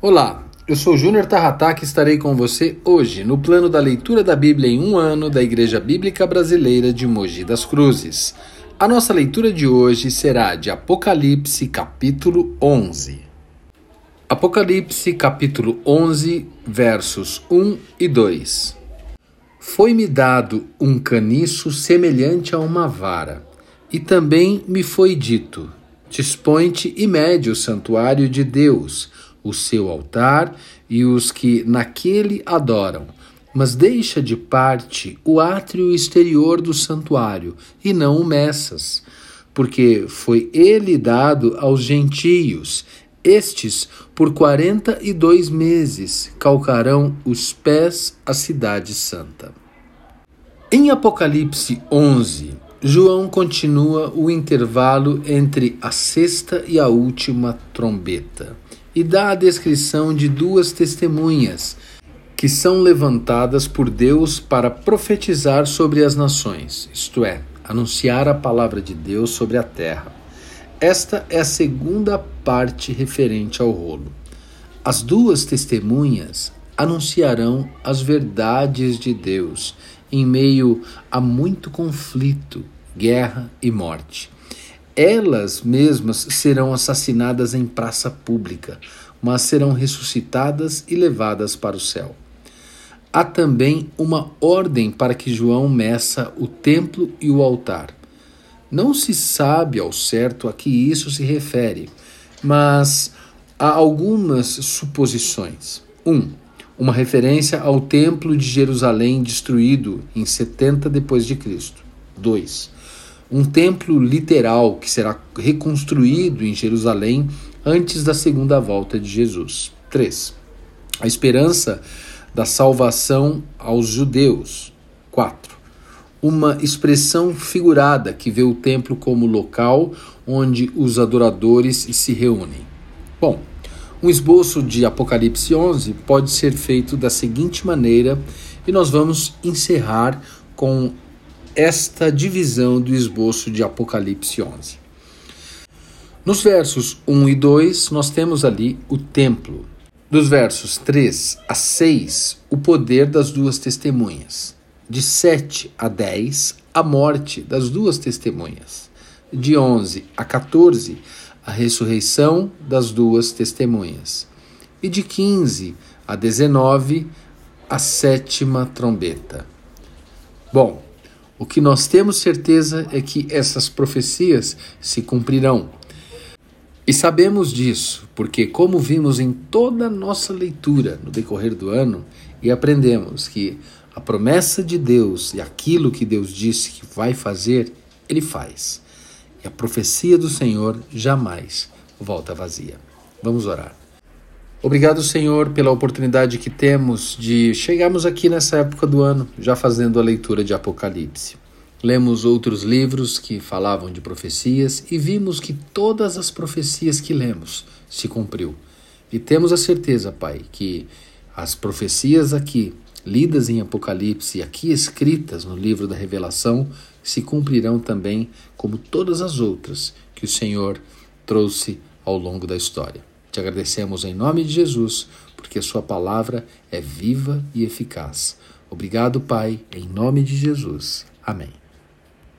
Olá, eu sou Júnior Tarrataque e estarei com você hoje no plano da leitura da Bíblia em um ano da Igreja Bíblica Brasileira de Mogi das Cruzes. A nossa leitura de hoje será de Apocalipse, capítulo 11. Apocalipse, capítulo 11, versos 1 e 2. Foi-me dado um caniço semelhante a uma vara, e também me foi dito: Dispõe-te e mede o santuário de Deus o seu altar e os que naquele adoram. Mas deixa de parte o átrio exterior do santuário, e não o meças, porque foi ele dado aos gentios. Estes, por quarenta e dois meses, calcarão os pés à cidade santa. Em Apocalipse 11, João continua o intervalo entre a sexta e a última trombeta e dá a descrição de duas testemunhas que são levantadas por Deus para profetizar sobre as nações, isto é, anunciar a palavra de Deus sobre a terra. Esta é a segunda parte referente ao rolo. As duas testemunhas anunciarão as verdades de Deus em meio a muito conflito, guerra e morte. Elas mesmas serão assassinadas em praça pública, mas serão ressuscitadas e levadas para o céu. Há também uma ordem para que João meça o templo e o altar. Não se sabe ao certo a que isso se refere, mas há algumas suposições. 1. Um, uma referência ao templo de Jerusalém destruído em 70 depois de Cristo. 2 um templo literal que será reconstruído em Jerusalém antes da segunda volta de Jesus. 3. A esperança da salvação aos judeus. 4. Uma expressão figurada que vê o templo como local onde os adoradores se reúnem. Bom, um esboço de Apocalipse 11 pode ser feito da seguinte maneira e nós vamos encerrar com esta divisão do esboço de Apocalipse 11. Nos versos 1 e 2, nós temos ali o templo. Dos versos 3 a 6, o poder das duas testemunhas. De 7 a 10, a morte das duas testemunhas. De 11 a 14, a ressurreição das duas testemunhas. E de 15 a 19, a sétima trombeta. Bom, o que nós temos certeza é que essas profecias se cumprirão. E sabemos disso porque, como vimos em toda a nossa leitura no decorrer do ano, e aprendemos que a promessa de Deus e aquilo que Deus disse que vai fazer, Ele faz. E a profecia do Senhor jamais volta vazia. Vamos orar. Obrigado, Senhor, pela oportunidade que temos de chegarmos aqui nessa época do ano, já fazendo a leitura de Apocalipse. Lemos outros livros que falavam de profecias e vimos que todas as profecias que lemos se cumpriu. E temos a certeza, Pai, que as profecias aqui, lidas em Apocalipse e aqui escritas no livro da Revelação, se cumprirão também como todas as outras que o Senhor trouxe ao longo da história. Te agradecemos em nome de Jesus, porque a Sua palavra é viva e eficaz. Obrigado, Pai, em nome de Jesus. Amém.